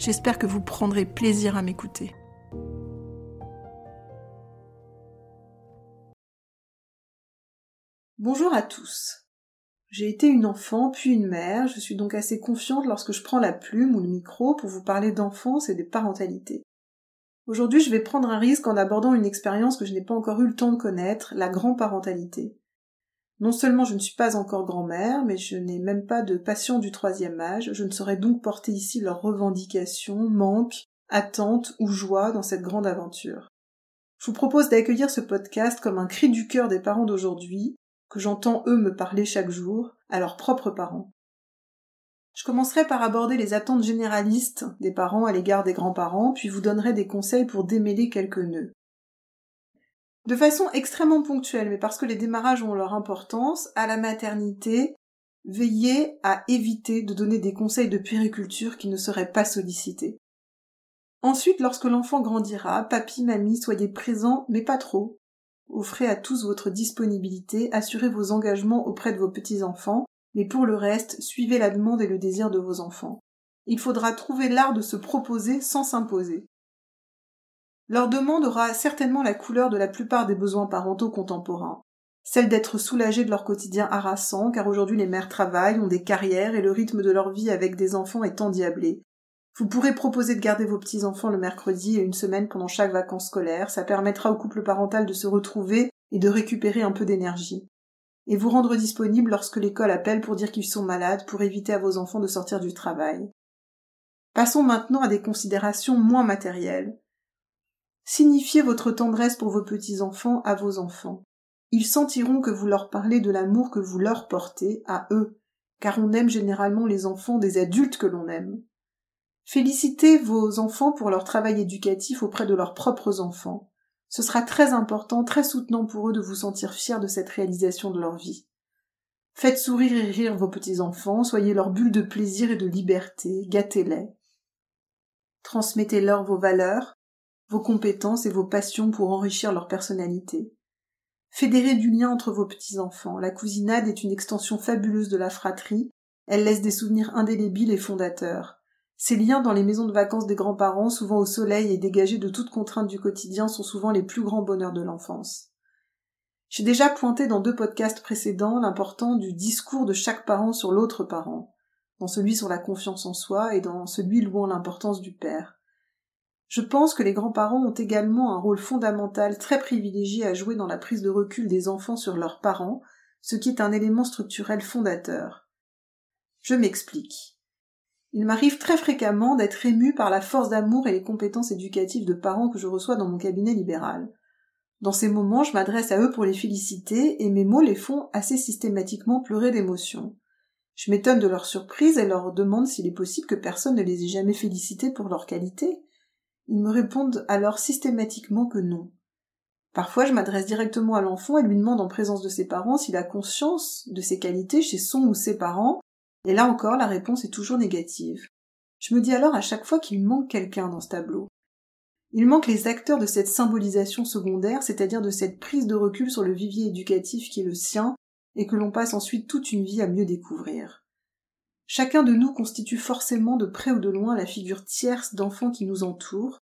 J'espère que vous prendrez plaisir à m'écouter. Bonjour à tous. J'ai été une enfant puis une mère, je suis donc assez confiante lorsque je prends la plume ou le micro pour vous parler d'enfance et des parentalités. Aujourd'hui, je vais prendre un risque en abordant une expérience que je n'ai pas encore eu le temps de connaître, la grand-parentalité. Non seulement je ne suis pas encore grand-mère, mais je n'ai même pas de patient du troisième âge, je ne saurais donc porter ici leurs revendications, manques, attentes ou joie dans cette grande aventure. Je vous propose d'accueillir ce podcast comme un cri du cœur des parents d'aujourd'hui, que j'entends eux me parler chaque jour, à leurs propres parents. Je commencerai par aborder les attentes généralistes des parents à l'égard des grands-parents, puis vous donnerai des conseils pour démêler quelques nœuds. De façon extrêmement ponctuelle, mais parce que les démarrages ont leur importance, à la maternité, veillez à éviter de donner des conseils de puériculture qui ne seraient pas sollicités. Ensuite, lorsque l'enfant grandira, papy, mamie, soyez présents, mais pas trop. Offrez à tous votre disponibilité, assurez vos engagements auprès de vos petits-enfants, mais pour le reste, suivez la demande et le désir de vos enfants. Il faudra trouver l'art de se proposer sans s'imposer. Leur demande aura certainement la couleur de la plupart des besoins parentaux contemporains. Celle d'être soulagés de leur quotidien harassant, car aujourd'hui les mères travaillent, ont des carrières et le rythme de leur vie avec des enfants est endiablé. Vous pourrez proposer de garder vos petits-enfants le mercredi et une semaine pendant chaque vacances scolaires, ça permettra au couple parental de se retrouver et de récupérer un peu d'énergie et vous rendre disponible lorsque l'école appelle pour dire qu'ils sont malades, pour éviter à vos enfants de sortir du travail. Passons maintenant à des considérations moins matérielles. Signifiez votre tendresse pour vos petits-enfants à vos enfants. Ils sentiront que vous leur parlez de l'amour que vous leur portez à eux, car on aime généralement les enfants des adultes que l'on aime. Félicitez vos enfants pour leur travail éducatif auprès de leurs propres enfants. Ce sera très important, très soutenant pour eux de vous sentir fiers de cette réalisation de leur vie. Faites sourire et rire vos petits-enfants, soyez leur bulle de plaisir et de liberté, gâtez-les. Transmettez-leur vos valeurs, vos compétences et vos passions pour enrichir leur personnalité. Fédérez du lien entre vos petits-enfants. La cousinade est une extension fabuleuse de la fratrie. Elle laisse des souvenirs indélébiles et fondateurs. Ces liens dans les maisons de vacances des grands-parents, souvent au soleil et dégagés de toute contrainte du quotidien, sont souvent les plus grands bonheurs de l'enfance. J'ai déjà pointé dans deux podcasts précédents l'important du discours de chaque parent sur l'autre parent, dans celui sur la confiance en soi et dans celui louant l'importance du père. Je pense que les grands-parents ont également un rôle fondamental très privilégié à jouer dans la prise de recul des enfants sur leurs parents, ce qui est un élément structurel fondateur. Je m'explique. Il m'arrive très fréquemment d'être ému par la force d'amour et les compétences éducatives de parents que je reçois dans mon cabinet libéral. Dans ces moments, je m'adresse à eux pour les féliciter et mes mots les font assez systématiquement pleurer d'émotion. Je m'étonne de leur surprise et leur demande s'il est possible que personne ne les ait jamais félicités pour leur qualité. Ils me répondent alors systématiquement que non. Parfois, je m'adresse directement à l'enfant et lui demande en présence de ses parents s'il a conscience de ses qualités chez son ou ses parents et là encore, la réponse est toujours négative. Je me dis alors à chaque fois qu'il manque quelqu'un dans ce tableau. Il manque les acteurs de cette symbolisation secondaire, c'est-à-dire de cette prise de recul sur le vivier éducatif qui est le sien, et que l'on passe ensuite toute une vie à mieux découvrir. Chacun de nous constitue forcément de près ou de loin la figure tierce d'enfants qui nous entourent,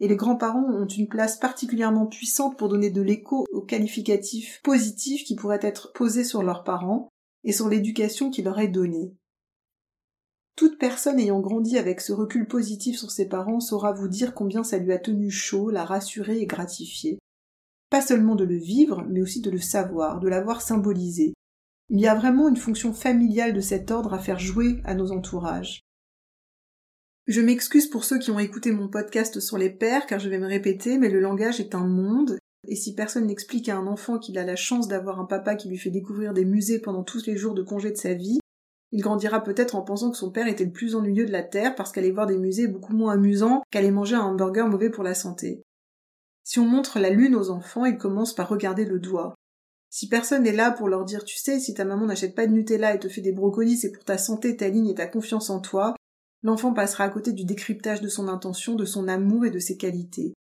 et les grands-parents ont une place particulièrement puissante pour donner de l'écho aux qualificatifs positifs qui pourraient être posés sur leurs parents et sur l'éducation qui leur est donnée. Toute personne ayant grandi avec ce recul positif sur ses parents saura vous dire combien ça lui a tenu chaud, la rassurer et gratifier. Pas seulement de le vivre, mais aussi de le savoir, de l'avoir symbolisé. Il y a vraiment une fonction familiale de cet ordre à faire jouer à nos entourages. Je m'excuse pour ceux qui ont écouté mon podcast sur les pères, car je vais me répéter, mais le langage est un monde, et si personne n'explique à un enfant qu'il a la chance d'avoir un papa qui lui fait découvrir des musées pendant tous les jours de congé de sa vie, il grandira peut-être en pensant que son père était le plus ennuyeux de la Terre parce qu'aller voir des musées beaucoup moins amusant qu'aller manger un hamburger mauvais pour la santé. Si on montre la lune aux enfants, ils commencent par regarder le doigt. Si personne n'est là pour leur dire tu sais, si ta maman n'achète pas de Nutella et te fait des brocolis, c'est pour ta santé, ta ligne et ta confiance en toi, l'enfant passera à côté du décryptage de son intention, de son amour et de ses qualités.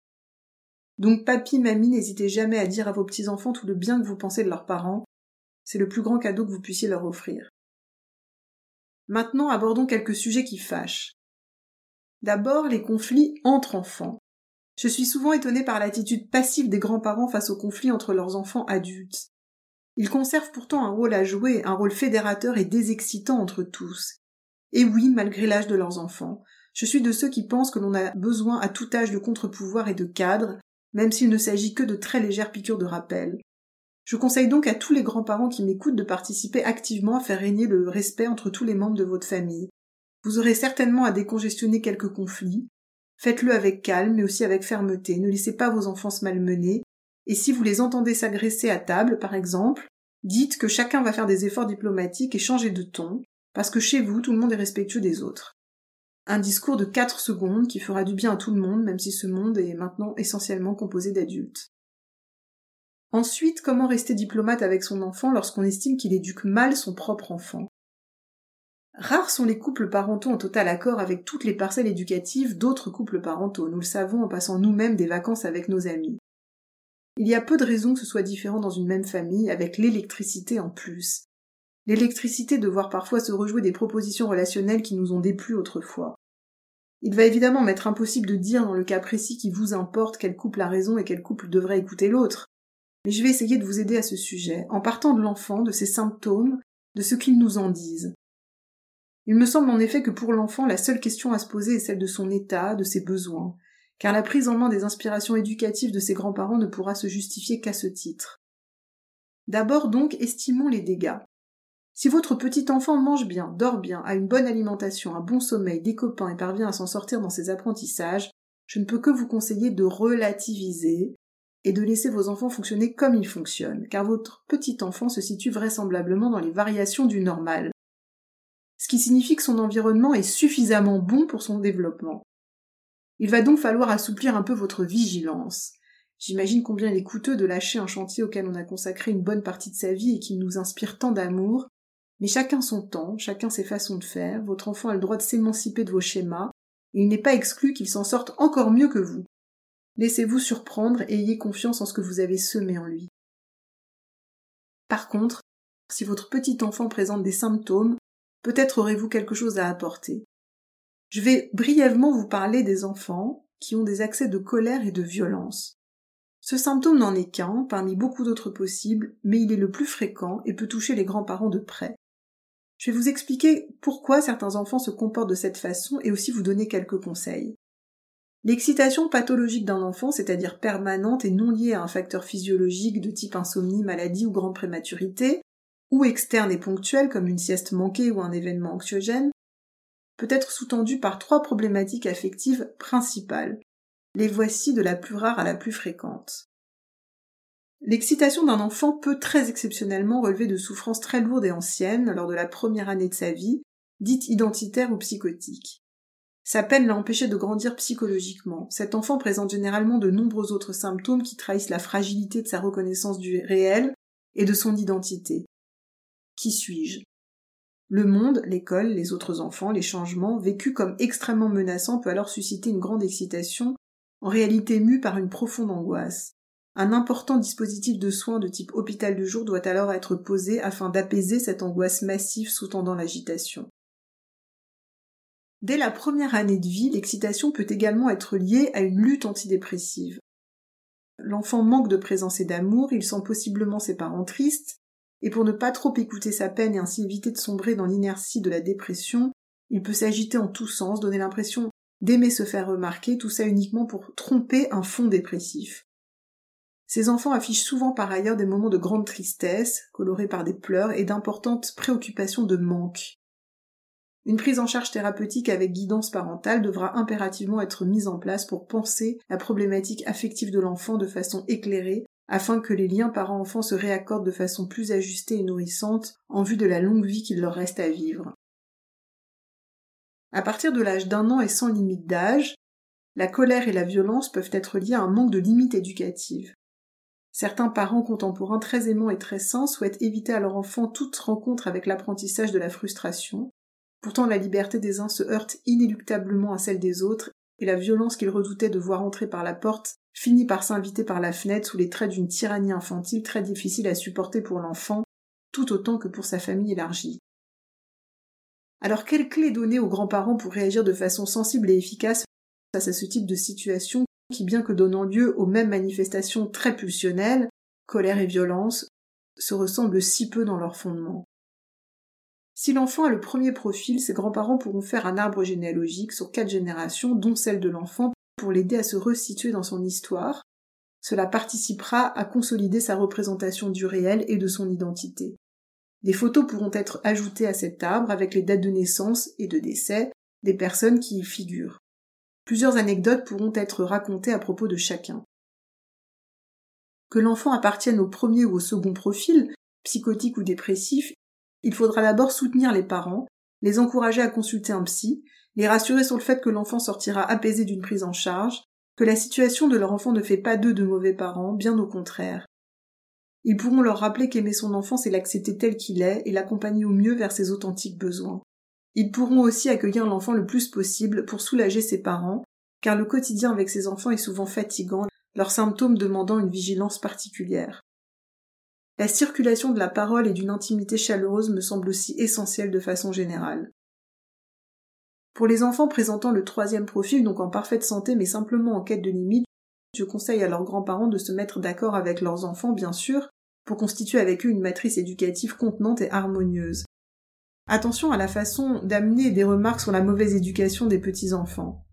Donc papy, mamie, n'hésitez jamais à dire à vos petits-enfants tout le bien que vous pensez de leurs parents. C'est le plus grand cadeau que vous puissiez leur offrir. Maintenant abordons quelques sujets qui fâchent. D'abord les conflits entre enfants. Je suis souvent étonnée par l'attitude passive des grands-parents face aux conflits entre leurs enfants adultes. Ils conservent pourtant un rôle à jouer, un rôle fédérateur et désexcitant entre tous. Et oui, malgré l'âge de leurs enfants, je suis de ceux qui pensent que l'on a besoin à tout âge de contre-pouvoir et de cadre, même s'il ne s'agit que de très légères piqûres de rappel. Je conseille donc à tous les grands-parents qui m'écoutent de participer activement à faire régner le respect entre tous les membres de votre famille. Vous aurez certainement à décongestionner quelques conflits. Faites-le avec calme, mais aussi avec fermeté. Ne laissez pas vos enfants se malmener. Et si vous les entendez s'agresser à table, par exemple, dites que chacun va faire des efforts diplomatiques et changer de ton, parce que chez vous, tout le monde est respectueux des autres. Un discours de quatre secondes qui fera du bien à tout le monde, même si ce monde est maintenant essentiellement composé d'adultes. Ensuite, comment rester diplomate avec son enfant lorsqu'on estime qu'il éduque mal son propre enfant? Rares sont les couples parentaux en total accord avec toutes les parcelles éducatives d'autres couples parentaux, nous le savons en passant nous-mêmes des vacances avec nos amis. Il y a peu de raisons que ce soit différent dans une même famille, avec l'électricité en plus. L'électricité de voir parfois se rejouer des propositions relationnelles qui nous ont déplu autrefois. Il va évidemment m'être impossible de dire dans le cas précis qui vous importe quel couple a raison et quel couple devrait écouter l'autre mais je vais essayer de vous aider à ce sujet, en partant de l'enfant, de ses symptômes, de ce qu'ils nous en disent. Il me semble en effet que pour l'enfant, la seule question à se poser est celle de son état, de ses besoins, car la prise en main des inspirations éducatives de ses grands-parents ne pourra se justifier qu'à ce titre. D'abord donc, estimons les dégâts. Si votre petit enfant mange bien, dort bien, a une bonne alimentation, un bon sommeil, des copains et parvient à s'en sortir dans ses apprentissages, je ne peux que vous conseiller de relativiser, et de laisser vos enfants fonctionner comme ils fonctionnent, car votre petit enfant se situe vraisemblablement dans les variations du normal, ce qui signifie que son environnement est suffisamment bon pour son développement. Il va donc falloir assouplir un peu votre vigilance. J'imagine combien il est coûteux de lâcher un chantier auquel on a consacré une bonne partie de sa vie et qui nous inspire tant d'amour, mais chacun son temps, chacun ses façons de faire, votre enfant a le droit de s'émanciper de vos schémas, il n'est pas exclu qu'il s'en sorte encore mieux que vous. Laissez-vous surprendre et ayez confiance en ce que vous avez semé en lui. Par contre, si votre petit enfant présente des symptômes, peut-être aurez-vous quelque chose à apporter. Je vais brièvement vous parler des enfants qui ont des accès de colère et de violence. Ce symptôme n'en est qu'un, parmi beaucoup d'autres possibles, mais il est le plus fréquent et peut toucher les grands-parents de près. Je vais vous expliquer pourquoi certains enfants se comportent de cette façon et aussi vous donner quelques conseils. L'excitation pathologique d'un enfant, c'est-à-dire permanente et non liée à un facteur physiologique de type insomnie, maladie ou grande prématurité, ou externe et ponctuelle comme une sieste manquée ou un événement anxiogène, peut être sous-tendue par trois problématiques affectives principales. Les voici de la plus rare à la plus fréquente. L'excitation d'un enfant peut très exceptionnellement relever de souffrances très lourdes et anciennes lors de la première année de sa vie, dite identitaire ou psychotique. Sa peine l'a empêché de grandir psychologiquement. Cet enfant présente généralement de nombreux autres symptômes qui trahissent la fragilité de sa reconnaissance du réel et de son identité. Qui suis-je? Le monde, l'école, les autres enfants, les changements, vécus comme extrêmement menaçants, peut alors susciter une grande excitation, en réalité mue par une profonde angoisse. Un important dispositif de soins de type hôpital de jour doit alors être posé afin d'apaiser cette angoisse massive sous-tendant l'agitation. Dès la première année de vie, l'excitation peut également être liée à une lutte antidépressive. L'enfant manque de présence et d'amour, il sent possiblement ses parents tristes, et pour ne pas trop écouter sa peine et ainsi éviter de sombrer dans l'inertie de la dépression, il peut s'agiter en tous sens, donner l'impression d'aimer se faire remarquer, tout ça uniquement pour tromper un fond dépressif. Ces enfants affichent souvent par ailleurs des moments de grande tristesse, colorés par des pleurs et d'importantes préoccupations de manque. Une prise en charge thérapeutique avec guidance parentale devra impérativement être mise en place pour penser la problématique affective de l'enfant de façon éclairée afin que les liens parents-enfants se réaccordent de façon plus ajustée et nourrissante en vue de la longue vie qu'il leur reste à vivre. À partir de l'âge d'un an et sans limite d'âge, la colère et la violence peuvent être liées à un manque de limites éducatives. Certains parents contemporains très aimants et très sains souhaitent éviter à leur enfant toute rencontre avec l'apprentissage de la frustration, Pourtant la liberté des uns se heurte inéluctablement à celle des autres, et la violence qu'ils redoutaient de voir entrer par la porte finit par s'inviter par la fenêtre sous les traits d'une tyrannie infantile très difficile à supporter pour l'enfant, tout autant que pour sa famille élargie. Alors quelle clé donner aux grands-parents pour réagir de façon sensible et efficace face à ce type de situation qui, bien que donnant lieu aux mêmes manifestations très pulsionnelles, colère et violence, se ressemblent si peu dans leur fondement? Si l'enfant a le premier profil, ses grands-parents pourront faire un arbre généalogique sur quatre générations, dont celle de l'enfant, pour l'aider à se resituer dans son histoire. Cela participera à consolider sa représentation du réel et de son identité. Des photos pourront être ajoutées à cet arbre avec les dates de naissance et de décès des personnes qui y figurent. Plusieurs anecdotes pourront être racontées à propos de chacun. Que l'enfant appartienne au premier ou au second profil, psychotique ou dépressif, il faudra d'abord soutenir les parents, les encourager à consulter un psy, les rassurer sur le fait que l'enfant sortira apaisé d'une prise en charge, que la situation de leur enfant ne fait pas d'eux de mauvais parents, bien au contraire. Ils pourront leur rappeler qu'aimer son enfant, c'est l'accepter tel qu'il est et l'accompagner au mieux vers ses authentiques besoins. Ils pourront aussi accueillir l'enfant le plus possible pour soulager ses parents, car le quotidien avec ses enfants est souvent fatigant, leurs symptômes demandant une vigilance particulière. La circulation de la parole et d'une intimité chaleureuse me semble aussi essentielle de façon générale. Pour les enfants présentant le troisième profil, donc en parfaite santé mais simplement en quête de limite, je conseille à leurs grands-parents de se mettre d'accord avec leurs enfants, bien sûr, pour constituer avec eux une matrice éducative contenante et harmonieuse. Attention à la façon d'amener des remarques sur la mauvaise éducation des petits-enfants,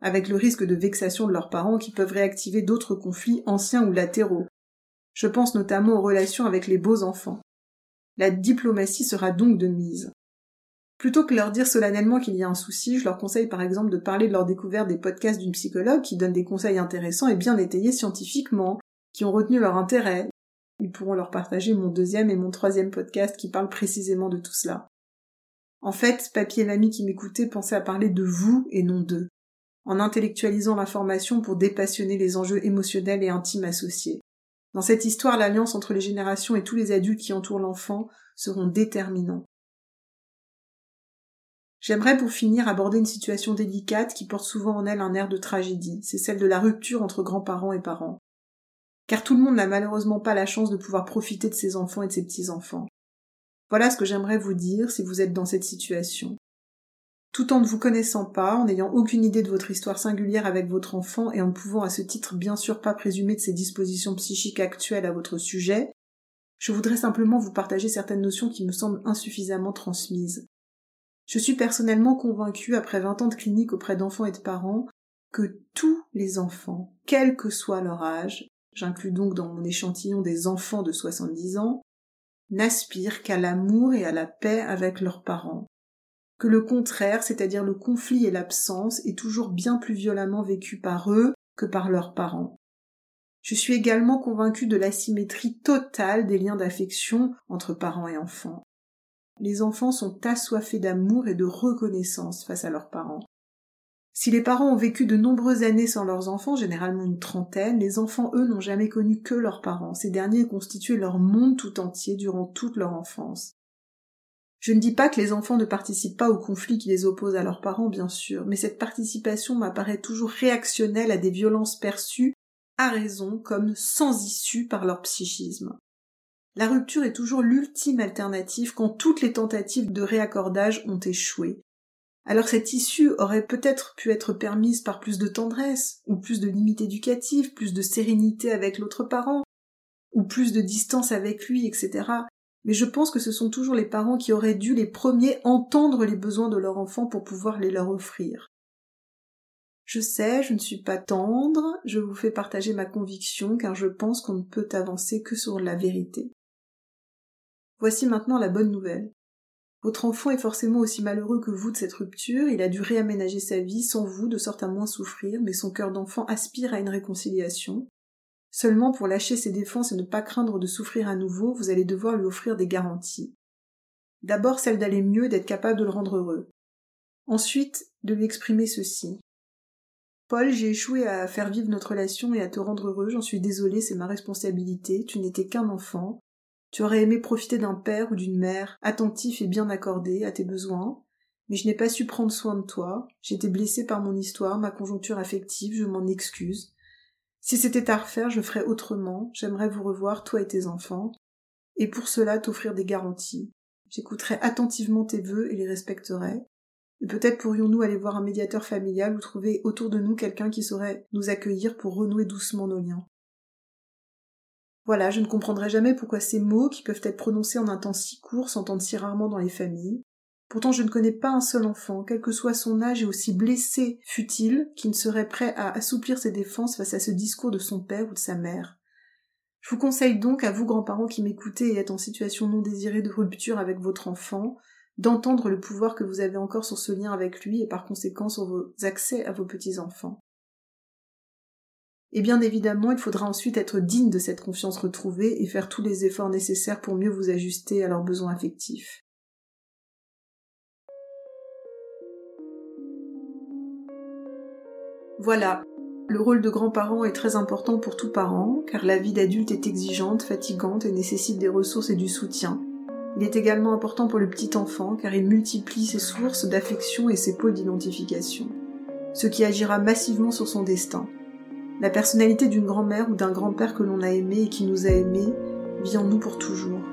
avec le risque de vexation de leurs parents qui peuvent réactiver d'autres conflits anciens ou latéraux, je pense notamment aux relations avec les beaux enfants. La diplomatie sera donc de mise. Plutôt que leur dire solennellement qu'il y a un souci, je leur conseille par exemple de parler de leur découverte des podcasts d'une psychologue qui donne des conseils intéressants et bien étayés scientifiquement, qui ont retenu leur intérêt. Ils pourront leur partager mon deuxième et mon troisième podcast qui parlent précisément de tout cela. En fait, papy et mamie qui m'écoutaient pensaient à parler de vous et non d'eux, en intellectualisant l'information pour dépassionner les enjeux émotionnels et intimes associés. Dans cette histoire, l'alliance entre les générations et tous les adultes qui entourent l'enfant seront déterminants. J'aimerais pour finir aborder une situation délicate qui porte souvent en elle un air de tragédie, c'est celle de la rupture entre grands-parents et parents. Car tout le monde n'a malheureusement pas la chance de pouvoir profiter de ses enfants et de ses petits-enfants. Voilà ce que j'aimerais vous dire si vous êtes dans cette situation tout en ne vous connaissant pas, en n'ayant aucune idée de votre histoire singulière avec votre enfant et en ne pouvant à ce titre bien sûr pas présumer de ses dispositions psychiques actuelles à votre sujet, je voudrais simplement vous partager certaines notions qui me semblent insuffisamment transmises. Je suis personnellement convaincue, après vingt ans de clinique auprès d'enfants et de parents, que tous les enfants, quel que soit leur âge, j'inclus donc dans mon échantillon des enfants de 70 ans, n'aspirent qu'à l'amour et à la paix avec leurs parents, que le contraire, c'est-à-dire le conflit et l'absence, est toujours bien plus violemment vécu par eux que par leurs parents. Je suis également convaincue de l'asymétrie totale des liens d'affection entre parents et enfants. Les enfants sont assoiffés d'amour et de reconnaissance face à leurs parents. Si les parents ont vécu de nombreuses années sans leurs enfants, généralement une trentaine, les enfants, eux, n'ont jamais connu que leurs parents. Ces derniers constituaient leur monde tout entier durant toute leur enfance. Je ne dis pas que les enfants ne participent pas aux conflits qui les opposent à leurs parents, bien sûr, mais cette participation m'apparaît toujours réactionnelle à des violences perçues, à raison, comme sans issue par leur psychisme. La rupture est toujours l'ultime alternative quand toutes les tentatives de réaccordage ont échoué. Alors cette issue aurait peut-être pu être permise par plus de tendresse, ou plus de limites éducatives, plus de sérénité avec l'autre parent, ou plus de distance avec lui, etc mais je pense que ce sont toujours les parents qui auraient dû les premiers entendre les besoins de leur enfant pour pouvoir les leur offrir. Je sais, je ne suis pas tendre, je vous fais partager ma conviction car je pense qu'on ne peut avancer que sur la vérité. Voici maintenant la bonne nouvelle. Votre enfant est forcément aussi malheureux que vous de cette rupture, il a dû réaménager sa vie sans vous de sorte à moins souffrir, mais son cœur d'enfant aspire à une réconciliation, Seulement pour lâcher ses défenses et ne pas craindre de souffrir à nouveau, vous allez devoir lui offrir des garanties. D'abord celle d'aller mieux, d'être capable de le rendre heureux. Ensuite, de lui exprimer ceci. Paul, j'ai échoué à faire vivre notre relation et à te rendre heureux, j'en suis désolée, c'est ma responsabilité, tu n'étais qu'un enfant, tu aurais aimé profiter d'un père ou d'une mère attentif et bien accordé à tes besoins, mais je n'ai pas su prendre soin de toi, j'étais blessée par mon histoire, ma conjoncture affective, je m'en excuse, si c'était à refaire, je ferais autrement, j'aimerais vous revoir, toi et tes enfants, et pour cela t'offrir des garanties. J'écouterai attentivement tes vœux et les respecterai. Et peut-être pourrions-nous aller voir un médiateur familial ou trouver autour de nous quelqu'un qui saurait nous accueillir pour renouer doucement nos liens. Voilà, je ne comprendrai jamais pourquoi ces mots, qui peuvent être prononcés en un temps si court, s'entendent si rarement dans les familles, Pourtant je ne connais pas un seul enfant, quel que soit son âge et aussi blessé fut-il, qui ne serait prêt à assouplir ses défenses face à ce discours de son père ou de sa mère. Je vous conseille donc à vous grands-parents qui m'écoutez et êtes en situation non désirée de rupture avec votre enfant, d'entendre le pouvoir que vous avez encore sur ce lien avec lui et par conséquent sur vos accès à vos petits-enfants. Et bien évidemment, il faudra ensuite être digne de cette confiance retrouvée et faire tous les efforts nécessaires pour mieux vous ajuster à leurs besoins affectifs. Voilà, le rôle de grand-parent est très important pour tout parent, car la vie d'adulte est exigeante, fatigante et nécessite des ressources et du soutien. Il est également important pour le petit enfant, car il multiplie ses sources d'affection et ses pôles d'identification, ce qui agira massivement sur son destin. La personnalité d'une grand-mère ou d'un grand-père que l'on a aimé et qui nous a aimés vit en nous pour toujours.